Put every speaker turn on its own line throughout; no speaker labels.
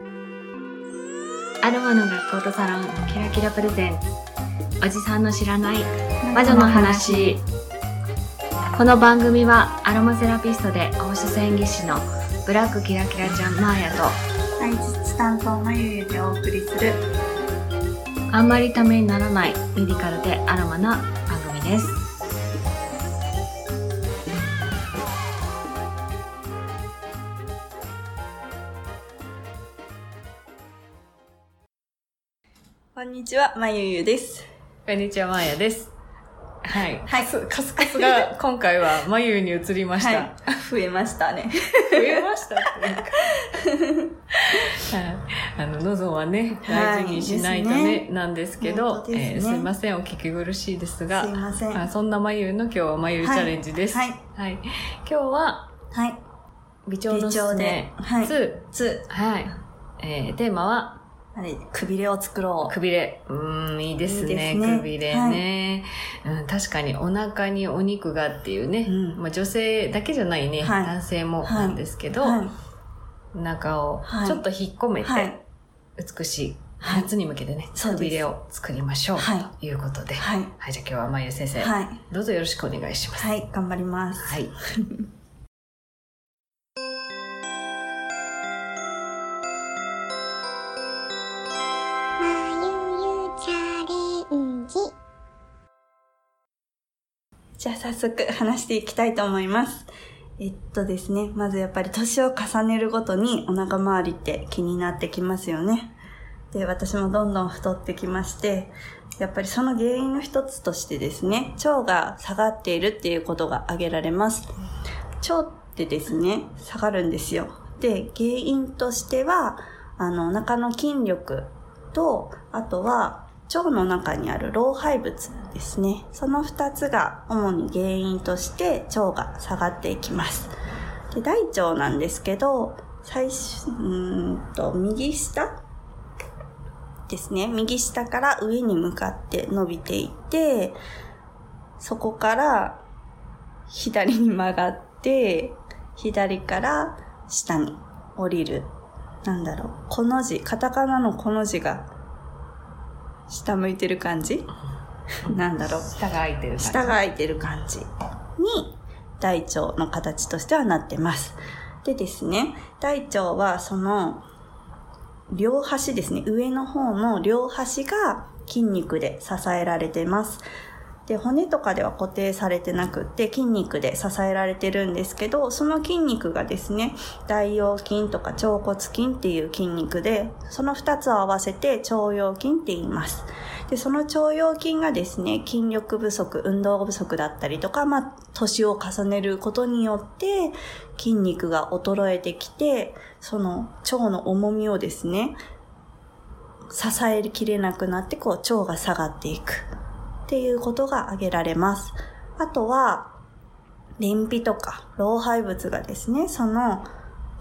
アロマの学校とサロンキラキラプレゼンツ。おじさんの知らない魔女の話。この番組はアロマセラピストで放射線技師のブラックキラキラちゃんマーヤと
配実担当のゆゆでお送りする。
あんまりためにならないメディカルでアロマな番組です
ちは、まゆゆです。
こんにちはマーヤです。はい、
はい
カスカスが 今回は眉に移りました、
はい。増えましたね。
増えましたっていうか。はい、あの喉はね
はい
大事にしないとね,、なんですけど
すね。
えーすいませんお聞き苦しいですが。
すいません。
あそんな眉の今日は眉チャレンジです、
はい。
はい。今日は
はい。
微調のすすめ
はい。
2
つ、
はい、えー、テーマは
あれ、くびれを作ろう。
くびれ。うん、い。い。ですね。
い。い。すね
くびれね、うん。確かにお腹にお肉がってい。うね。
うん
まあ、女性だけじゃない。ね。
はい。
男性もなんですけど、
はい。
お腹をちょっと引っ込めて、美しい。夏に向けてね、
そう
くびれを作りましょう。とい。うことで。はい。じゃあ今日はまゆ先生、
はい。
どうぞよろしくお願い。します。
はい。頑張ります。
はい。
じゃあ早速話していきたいと思います。えっとですね、まずやっぱり年を重ねるごとにお腹周りって気になってきますよね。で、私もどんどん太ってきまして、やっぱりその原因の一つとしてですね、腸が下がっているっていうことが挙げられます。腸ってですね、下がるんですよ。で、原因としては、あの、お腹の筋力と、あとは、腸の中にある老廃物ですね。その二つが主に原因として腸が下がっていきます。で、大腸なんですけど、最初、うんと、右下ですね。右下から上に向かって伸びていって、そこから左に曲がって、左から下に降りる。なんだろう。この字、カタカナのこの字が下向いてる感じ？なんだろう？
下が空いてる感じ。
下が空いてる感じに大腸の形としてはなってます。でですね、大腸はその両端ですね、上の方の両端が筋肉で支えられてます。で、骨とかでは固定されてなくって筋肉で支えられてるんですけど、その筋肉がですね、大腰筋とか腸骨筋っていう筋肉で、その二つを合わせて腸腰筋って言います。で、その腸腰筋がですね、筋力不足、運動不足だったりとか、まあ、年を重ねることによって、筋肉が衰えてきて、その腸の重みをですね、支えきれなくなって、こう、腸が下がっていく。っていうことが挙げられます。あとは、便秘とか老廃物がですね、その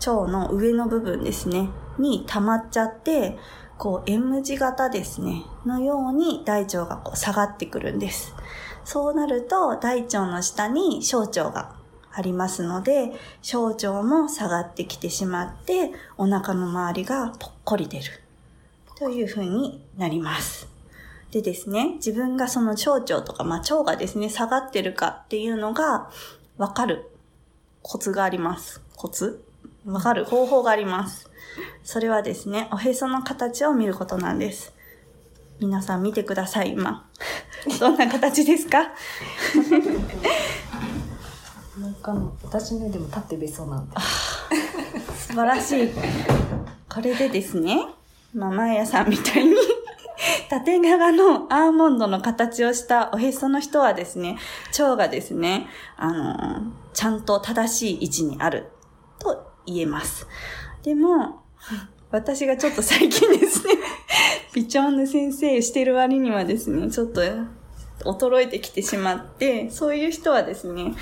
腸の上の部分ですね、に溜まっちゃって、こう M 字型ですね、のように大腸がこう下がってくるんです。そうなると大腸の下に小腸がありますので、小腸も下がってきてしまって、お腹の周りがぽっこり出る。というふうになります。でですね、自分がその小腸とか、まあ腸がですね、下がってるかっていうのがわかるコツがあります。コツ？わかる？方法があります。それはですね、おへその形を見ることなんです。皆さん見てください、今。どんな形ですか？
なんかの私ね、でも立ってべそうなんで。
素晴らしい。これでですね、まあ、マーヤさんみたいに、縦長のアーモンドの形をしたおへその人はですね、腸がですね、あのーちゃんと正しい位置にあると言えます。でも、私がちょっと最近ですね、ビチョンヌ先生してる割にはですね、ちょっと衰えてきてしまって、そういう人はですね、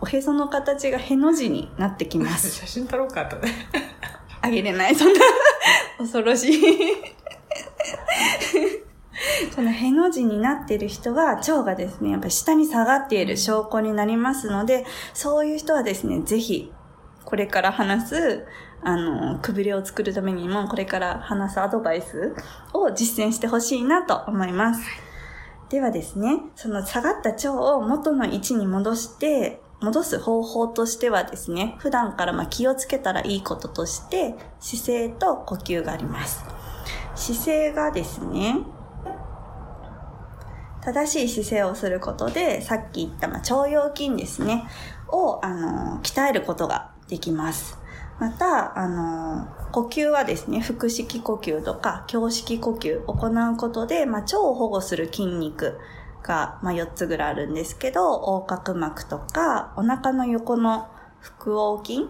おへその形がへの字になってきます。
写真撮ろうかとね。
あげれない、そんな、恐ろしい。このへの字になっている人は、腸がですね、やっぱ下に下がっている証拠になりますので、そういう人はですね、ぜひ、これから話す、あの、くびれを作るためにも、これから話すアドバイスを実践してほしいなと思います。ではですね、その下がった腸を元の位置に戻して、戻す方法としてはですね、普段からま気をつけたらいいこととして、姿勢と呼吸があります。姿勢がですね、正しい姿勢をすることで、さっき言った、まあ、腸腰筋ですね、を、あの、鍛えることができます。また、あの、呼吸はですね、腹式呼吸とか、胸式呼吸を行うことで、まあ、腸を保護する筋肉が、まあ、4つぐらいあるんですけど、横隔膜とか、お腹の横の腹横筋、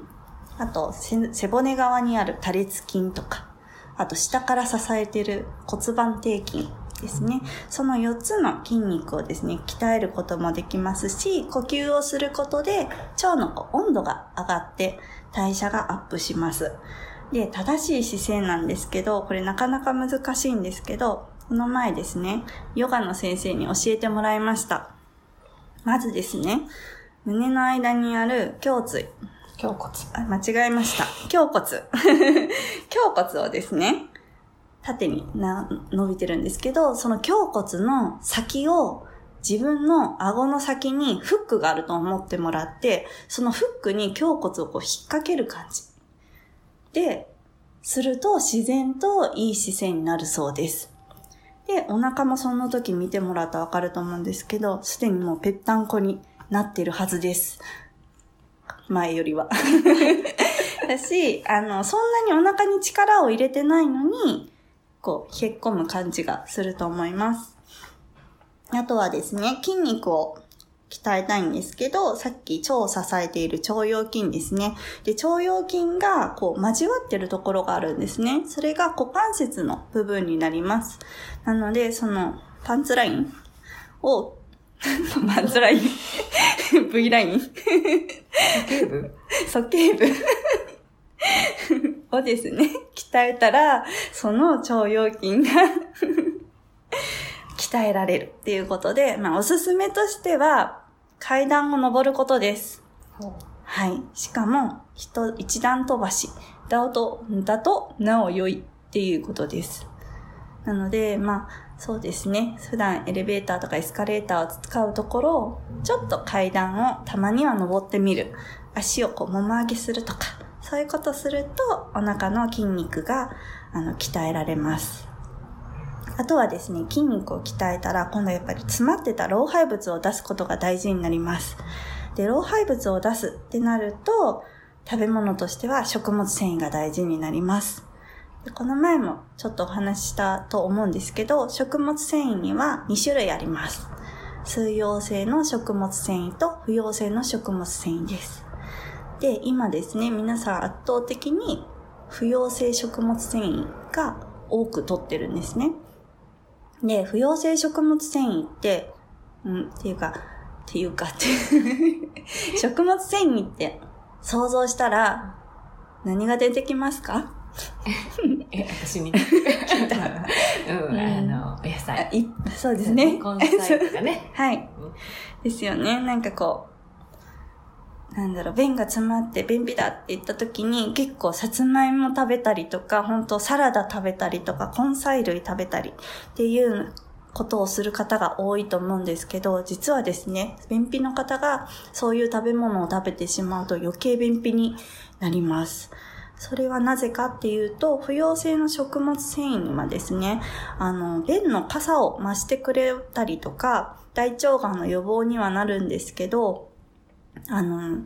あと背、背骨側にある多裂筋とか、あと下から支えている骨盤底筋ですね。その4つの筋肉をですね、鍛えることもできますし、呼吸をすることで腸の温度が上がって代謝がアップします。で、正しい姿勢なんですけど、これなかなか難しいんですけど、この前ですね、ヨガの先生に教えてもらいました。まずですね、胸の間にある胸椎、
胸骨。
あ、間違えました。胸骨。胸骨をですね、縦にな伸びてるんですけど、その胸骨の先を自分の顎の先にフックがあると思ってもらって、そのフックに胸骨をこう引っ掛ける感じ。で、すると自然といい姿勢になるそうです。で、お腹もその時見てもらったらわかると思うんですけど、すでにもうぺったんこになってるはずです。前よりは。だし、あの、そんなにお腹に力を入れてないのに、こう、へっこむ感じがすると思います。あとはですね、筋肉を鍛えたいんですけど、さっき腸を支えている腸腰筋ですね。で、腸腰筋がこう交わってるところがあるんですね。それが股関節の部分になります。なので、そのパンツラインを、パンツライン ?V ライン？
頸部？
鼠径部をですね、鍛えたら、その腸腰筋が 鍛えられるっていうことで、まあ、おすすめとしては、階段を登ることです。はい。しかも、一一段飛ばしだと、だと、なお良いっていうことです。なので、まあ、そうですね。普段エレベーターとかエスカレーターを使うところを、ちょっと階段をたまには登ってみる。足をこう、もも上げするとか、そういうことすると、お腹の筋肉が、あの、鍛えられます。あとはですね、筋肉を鍛えたら、今度やっぱり詰まってた老廃物を出すことが大事になります。で、老廃物を出すってなると、食べ物としては食物繊維が大事になります。でこの前もちょっとお話ししたと思うんですけど、食物繊維には2種類あります。水溶性の食物繊維と不溶性の食物繊維です。で、今ですね、皆さん圧倒的に不溶性食物繊維が多く取ってるんですね。で、不溶性食物繊維って、うん、っていうか、っていうかって、食物繊維って想像したら何が出てきますか？
え、私に？聞いた。うん、あの、お野
あ
菜。
いそうですね。
根菜とかね。
はい。ですよね。なんかこう、なんだろう、便が詰まって便秘だって言った時に結構さつまいも食べたりとか、本当サラダ食べたりとか、根菜類食べたりっていうことをする方が多いと思うんですけど、実はですね、便秘の方がそういう食べ物を食べてしまうと余計便秘になります。それはなぜかっていうと、不溶性の食物繊維にはですね、あの、便の傘を増してくれたりとか、大腸がんの予防にはなるんですけど、あの、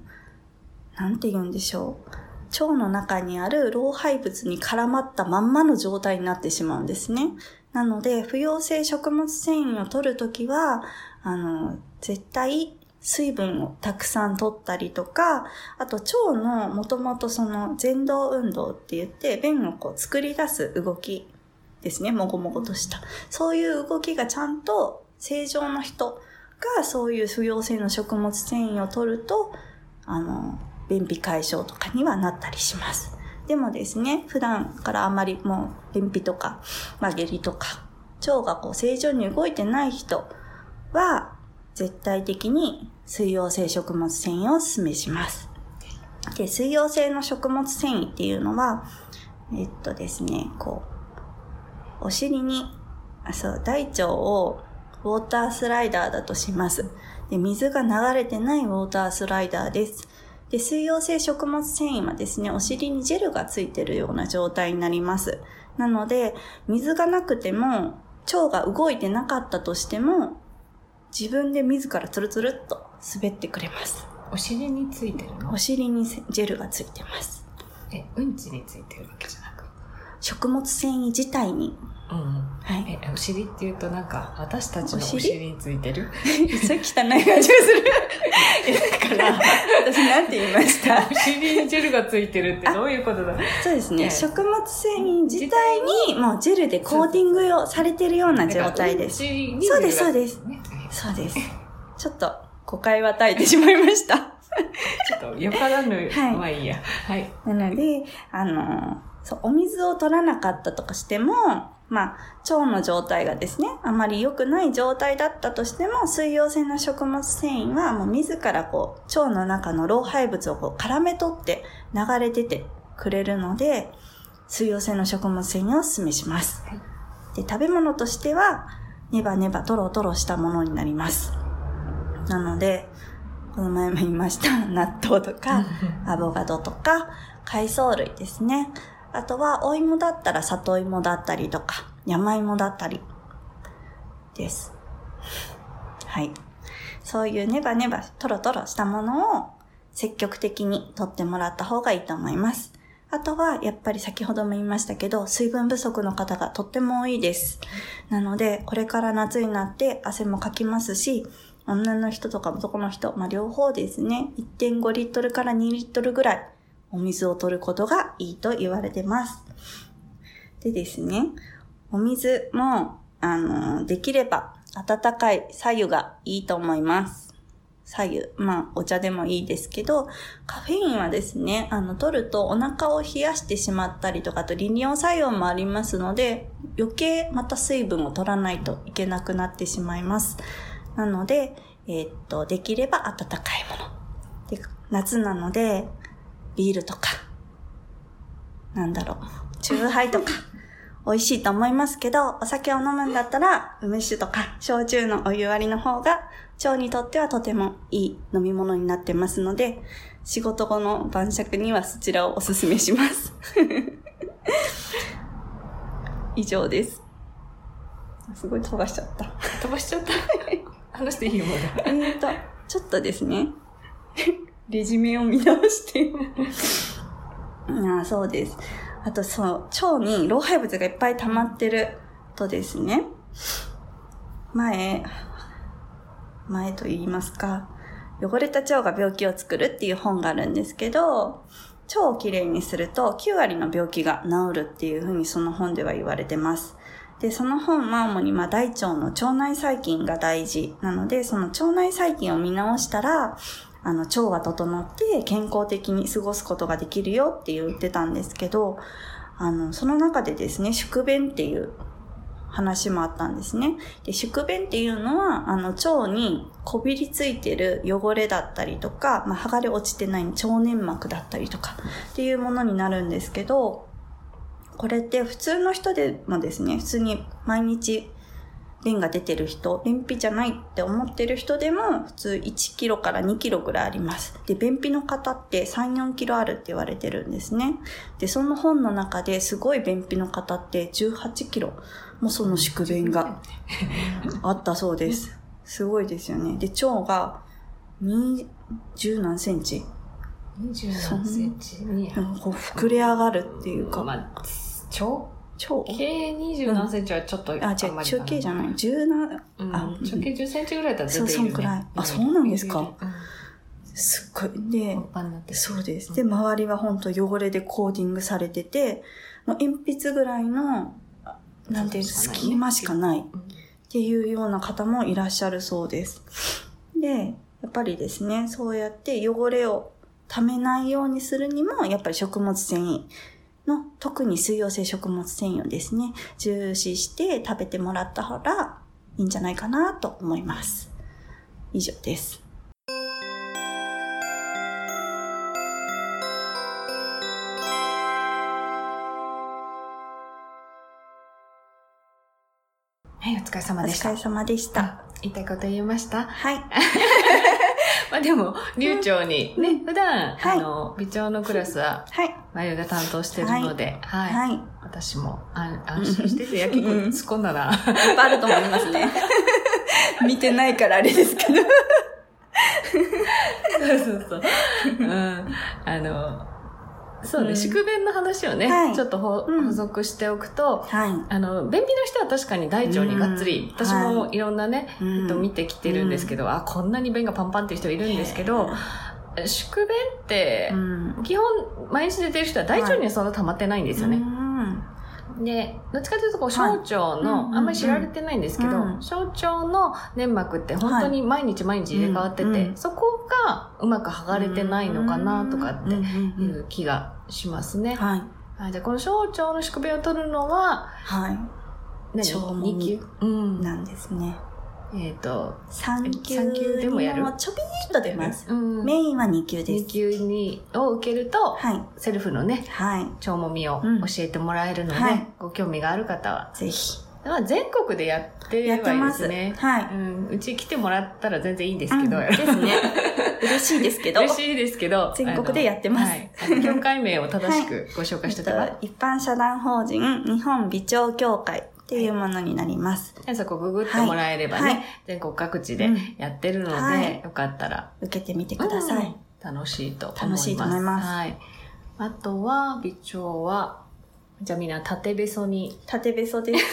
なんて言うんでしょう。腸の中にある老廃物に絡まったまんまの状態になってしまうんですね。なので、不溶性食物繊維を取るときは、あの、絶対水分をたくさん取ったりとか、あと腸のもともとその前動運動って言って、便をこう作り出す動きですね、もごもごとした。そういう動きがちゃんと正常の人がそういう不溶性の食物繊維を取ると、あの、便秘解消とかにはなったりします。でもですね、普段からあまりもう便秘とか、まあ、下痢とか、腸がこう正常に動いてない人は、絶対的に水溶性食物繊維をお勧めします。で、水溶性の食物繊維っていうのは、えっとですね、こう、お尻に、あ、そう、大腸をウォータースライダーだとします。で、水が流れてないウォータースライダーです。で、水溶性食物繊維はですね、お尻にジェルがついてるような状態になります。なので、水がなくても、腸が動いてなかったとしても、自分で自らツルツルっと滑ってくれます。
お尻についてるの？
お尻にジェルがついてます。
え、うんちについてるわけじゃなく。
食物繊維自体に。
うんうん。
はい。
え、お尻っていうとなんか、私たちのお
お尻
尻についてる？
それ汚い感じがする。
だから、
私なんて言いました？
お尻にジェルがついてるってどういうことだ？
そうですね。
ええ
食物繊維自体にもうジェルでコーティングをされてるような状態です。
す
そうですそうです
ね
そうです。ちょっと誤解は耐えてしまいました。
ちょっとよからぬ、
はい
まあいいや。はい。
なので、あの、そう、お水を取らなかったとかしても、まあ、腸の状態がですね、あまり良くない状態だったとしても、水溶性の食物繊維はもう自らこう、腸の中の老廃物をこう絡め取って流れ出てくれるので、水溶性の食物繊維をお勧めします。
はい
で、食べ物としては、ネバネバトロトロしたものになります。なので、この前も言いました、納豆とか、アボカドとか、海藻類ですね。あとは、お芋だったら里芋だったりとか、山芋だったりです。はい。そういうネバネバ、トロトロしたものを積極的に取ってもらった方がいいと思います。あとは、やっぱり先ほども言いましたけど、水分不足の方がとっても多いです。なので、これから夏になって汗もかきますし、女の人とか男の人、まあ両方ですね、1.5リットルから2リットルぐらいお水を取ることがいいと言われてます。でですね、お水も、あの、できれば温かい左右がいいと思います。左右。まあ、お茶でもいいですけど、カフェインはですね、あの、取るとお腹を冷やしてしまったりとか、あと利尿作用もありますので、余計また水分を取らないといけなくなってしまいます。なので、えーっと、できれば温かいもの。で、夏なので、ビールとか、なんだろう、チューハイとか、美味しいと思いますけど、お酒を飲むんだったら、梅酒とか、焼酎のお湯割りの方が、腸にとってはとてもいい飲み物になってますので、仕事後の晩酌にはそちらをおすすめします。以上です。すごい飛ばしちゃった。
飛ばしちゃった。話していいよ、まだ。
えーと、ちょっとですね、レジュメを見直して。ああそうです。あと、そう、腸に老廃物がいっぱい溜まってるとですね、前、前と言いますか、汚れた腸が病気を作るっていう本があるんですけど、腸をきれいにすると9割の病気が治るっていうふうにその本では言われてます。で、その本は主にま大腸の腸内細菌が大事なので、その腸内細菌を見直したら、あの、腸が整って健康的に過ごすことができるよって言ってたんですけど、あの、その中でですね、宿便っていう話もあったんですね。で、宿便っていうのは、あの、腸にこびりついてる汚れだったりとか、まあ、剥がれ落ちてない腸粘膜だったりとかっていうものになるんですけど、これって普通の人でもですね、普通に毎日便が出てる人、便秘じゃないって思ってる人でも普通1キロから2キロぐらいあります。で、便秘の方って3、4キロあるって言われてるんですね。で、その本の中ですごい便秘の方って18キロもその宿便があったそうです。すごいですよね。で、腸が20何センチ
27センチ？に。
膨れ上がるっていうか、
まあ、長
腸
径27何センチはちょっと、
あ、違う、
まりかな
中継じゃない。17、
うん、
あ
直径10センチぐらいだったら出ている、ね。
そうそんくらいあそうなんですか？
うん。
すっごい。でそうです。で、周りは本当汚れでコーディングされてて、もう鉛筆ぐらいの、あなんていう、隙間しかないっ
うん
ていうような方もいらっしゃるそうです。で、やっぱりですね、そうやって汚れを溜めないようにするにも、やっぱり食物繊維の特に水溶性食物繊維をですね、重視して食べてもらった方がいいんじゃないかなと思います。以上です。
はい、お疲れ様でした。
お疲れ様でした。
言いたいこと言いました？
はい。
まあでも、流暢にね、うん、普段、
はい、
あの、微調のクラスは、
はい、
まゆが担当してるので、はい。
はい。
私も安安心してて、いや、結構
うん
突っ込んだな。
いっぱいあると思いますね。見てないからあれですけど。
そうそうそう。うん。あの、そうね、
うん
宿便の話をね、
はい
ちょっと補足しておくと、
はい。
あの、便秘の人は確かに大腸にがっつり、
うん
私も
はい
ろんなね、
うん
人見てきてるんですけど、あ、こんなに便がパンパンっていう人いるんですけど、宿便って
う、ん。
基本、毎日出てる人は大腸にはそんな溜まってないんですよね。
うん。
で、どっちかというとこう、小
はい
腸の、
うん。
あんまり知られてないんですけど、
うん。
小腸の粘膜って本当に毎日毎日入れ替わってて、そこがうまく剥がれてないのかなとかってい
う
気がしますね。
はい。
はい、じゃあこの小腸の宿便を取るのは、
は
何？
腸もみ
?2 級？
なんですね。
えっ、と、
3級
でもやる
ちょびっと出ます。
うん。
メインは2級で
2
す。
級にを受けると、
はい。
セルフのね、
はい。
腸もみを
うん
教えてもらえるので、
はい
ご興味がある方は、
ぜひ。
まあ、全国でやってはいいで
ますす。
ね。
はい。
うん、うち来てもらったら全然いいんですけど、
うんですね。嬉しいですけど。
嬉しいですけど、
全国でやってます
はい。あの業界名を正しくご紹介しておけば、
えっと一般社団法人日本美調協会っていうものになります。
そこググってもらえればね、
はいはい
全国各地で
うん
やってるので、
はい
よかったら、
受けてみてください。
うん楽しいと思います。
楽しいと思います
はい。あとは、微調は、じゃあみんな縦べそに。
縦べそです。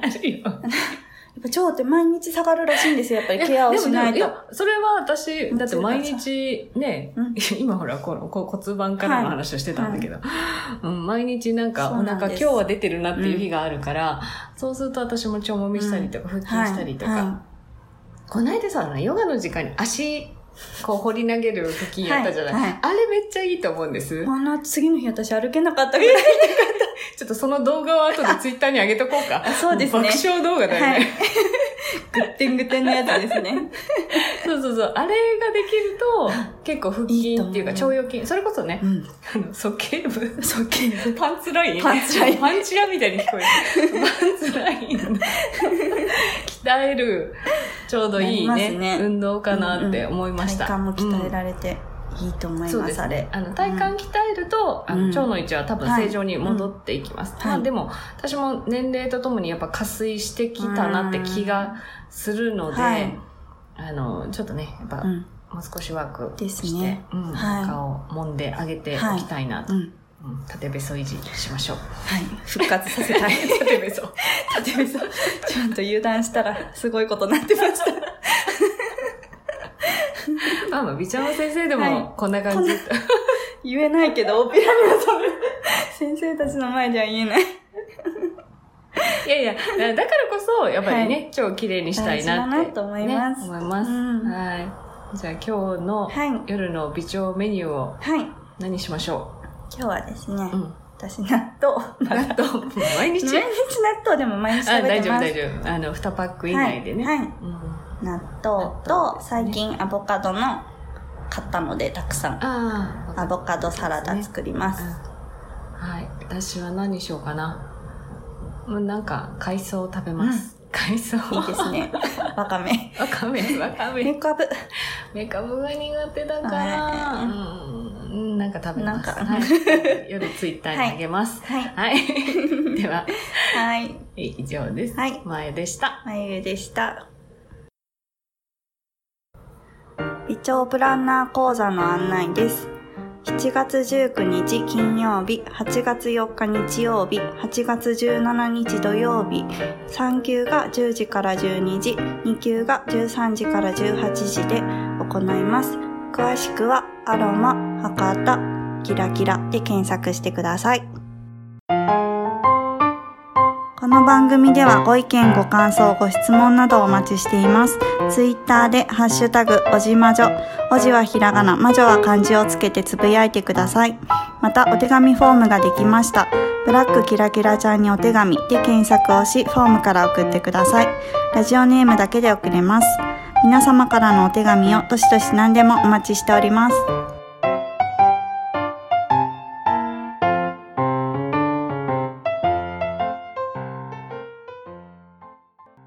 あるよ。
腸って毎日下がるらしいんですよ。やっぱりケアをしないと。
でもでもやそれは私、だって毎日ね、
うん。
今ほらこのこ骨盤からの話をしてたんだけど、うん、毎日なんかお腹今日は出てるなっていう日があるから、そうすると私も腸もみしたりとか、腹筋したりとか、
はい。は
こないださ、ヨガの時間に足、こう掘り投げる腹筋やったじゃない、
はい。はい。
あれめっちゃいいと思うんです。
い。。あの次の日私歩けなかったぐらい。
ちょっとその動画を後で ツイッターに上げとこうか。
あそうですね
爆笑動画だよね。
はい。ぐってんぐってんのやつですね。
そうそうそう。あれができると、結構腹筋っていうか腸腰筋、それこそね、
うん。
あの、鼠径部、
そうけ
パンツライン
パンツライン
パンチラみたいに聞こえる。パンツライン。鍛える、ちょうどいいね、運動かなって思いました。
体幹も鍛え
れ
られていいと思います、
そうです
あれ
ね。。あの、体幹鍛えると、あの、
うん
腸の位置は多分正常に戻っていきます。まあでも、私も年齢とともにやっぱ加水してきたなって気がするので、
はい
あの、ちょっとね、やっぱ、
うん。
もう少しワーク
です
して、
ね
うん
はい
顔を揉んであげておきたいなと。
うん。
うん縦べそ維持しましょう。
はい。復活させたい。
縦べそ。
縦べそ。ちゃんと油断したらすごいことになってました。
まあまあ、美ちゃんの先生で
はい
もこんな感じ。
言えないけど、オペラにはそれ、先生たちの前では言えない。
いやいや、だからこそ、やっぱりね、腸をきれいにしたいなって。
なと思います
ね思います。
うん
はい。じゃあ今日の
はい
夜の美腸メニューを
はい。
何しましょ
今日はですね、
ううん。
私納豆。
納豆、毎日？
毎日納豆でも毎日
あ、
食べ
大丈夫
てます。
大丈夫。あの、2パック以内でね。
はい。はい
うん
納豆と、最近アボカドの買ったのでたくさん。アボカドサラダ作ります。
はい。私は何しようかな。もうなんか、海藻を食べます。海藻。
いいです。ね。わかめ。
わかめ、わかめ。
メカブ。
メカブが苦手だから、
はい
うん、なんか食べます。はい、夜ツイッターにあげます。
はい。
はい。では、
はい。
以上です。
はい
前でした。
まゆゆでした。微調プランナー講座の案内です。7月19日金曜日、8月4日日曜日、8月17日土曜日、3級が10時から12時、2級が13時から18時で行います。詳しくはアロマ、博多、キラキラで検索してください。この番組ではご意見、ご感想、ご質問などお待ちしています。ツイッターでハッシュタグ、おじまじょ。おじはひらがな、まじょは漢字をつけてつぶやいてください。また、お手紙フォームができました。ブラックキラキラちゃんにお手紙で検索をし、フォームから送ってください。ラジオネームだけで送れます。皆様からのお手紙をどしどし何でもお待ちしております。